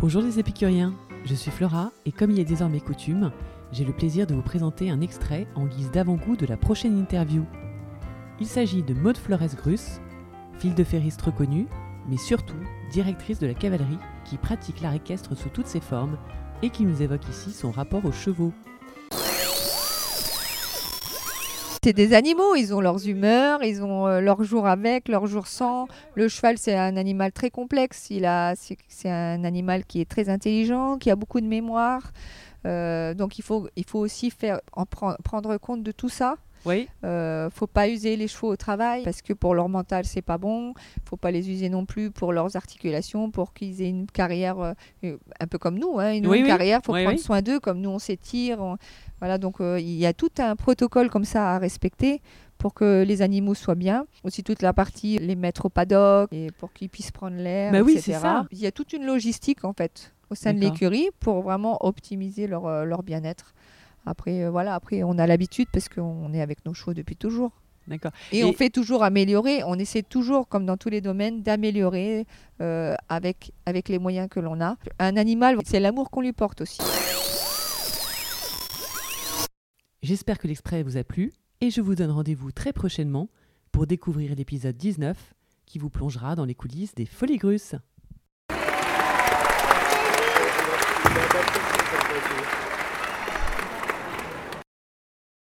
Bonjour les épicuriens, je suis Flora et comme il est désormais coutume, j'ai le plaisir de vous présenter un extrait en guise d'avant-goût de la prochaine interview. Il s'agit de Maude Flores-Grus, fille de ferriste reconnue, mais surtout directrice de la cavalerie qui pratique l'art équestre sous toutes ses formes et qui nous évoque ici son rapport aux chevaux. C'est des animaux, ils ont leurs humeurs, ils ont euh, leurs jours avec, leurs jours sans. Le cheval, c'est un animal très complexe. Il a, c'est, un animal qui est très intelligent, qui a beaucoup de mémoire. Euh, donc il faut, il faut aussi faire, en pre- prendre compte de tout ça. Oui, Euh, faut pas user les chevaux au travail parce que pour leur mental c'est pas bon. Faut pas les user non plus pour leurs articulations, pour qu'ils aient une carrière euh, un peu comme nous, hein, une Oui, longue oui. carrière. Faut prendre soin d'eux comme nous on s'étire. on- Voilà donc euh, il y a tout un protocole comme ça à respecter pour que les animaux soient bien. Aussi toute la partie les mettre au paddock et pour qu'ils puissent prendre l'air, Bah oui, etc. c'est ça. Il y a toute une logistique en fait au sein de l'écurie pour vraiment optimiser leur, euh, leur bien-être. Après, euh, voilà, après on a l'habitude parce qu'on est avec nos chevaux depuis toujours. d'accord. Et, Et- on fait toujours améliorer, on essaie toujours, comme dans tous les domaines, d'améliorer euh, avec, avec les moyens que l'on a. Un animal, c'est l'amour qu'on lui porte aussi. J'espère que l'extrait vous a plu et je vous donne rendez-vous très prochainement pour découvrir l'épisode 19 qui vous plongera dans les coulisses des Folies Grusses.